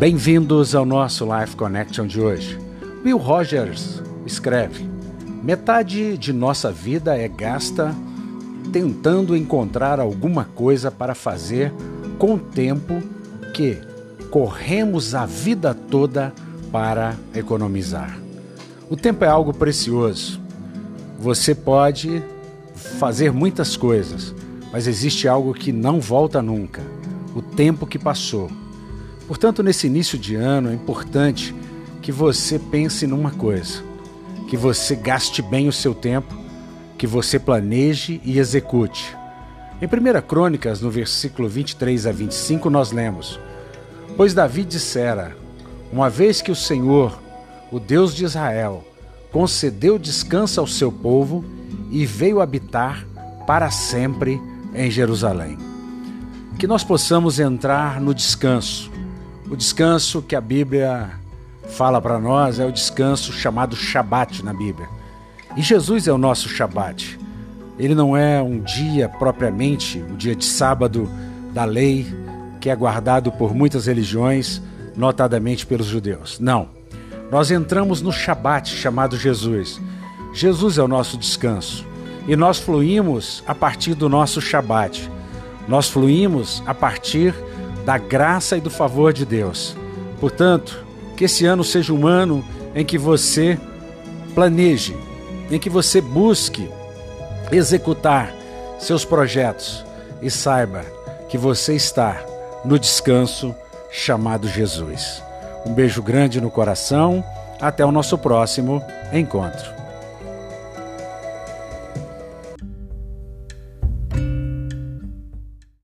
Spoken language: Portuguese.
Bem-vindos ao nosso Life Connection de hoje. Will Rogers escreve: Metade de nossa vida é gasta tentando encontrar alguma coisa para fazer com o tempo que corremos a vida toda para economizar. O tempo é algo precioso. Você pode fazer muitas coisas, mas existe algo que não volta nunca: o tempo que passou. Portanto, nesse início de ano é importante que você pense numa coisa: que você gaste bem o seu tempo, que você planeje e execute. Em 1 Crônicas, no versículo 23 a 25, nós lemos: Pois Davi dissera: Uma vez que o Senhor, o Deus de Israel, concedeu descanso ao seu povo e veio habitar para sempre em Jerusalém. Que nós possamos entrar no descanso, o descanso que a Bíblia fala para nós é o descanso chamado Shabat na Bíblia. E Jesus é o nosso Shabat. Ele não é um dia propriamente, o dia de sábado da lei, que é guardado por muitas religiões, notadamente pelos judeus. Não. Nós entramos no Shabat chamado Jesus. Jesus é o nosso descanso. E nós fluímos a partir do nosso Shabat. Nós fluímos a partir da graça e do favor de Deus. Portanto, que esse ano seja um ano em que você planeje, em que você busque executar seus projetos e saiba que você está no descanso chamado Jesus. Um beijo grande no coração. Até o nosso próximo encontro.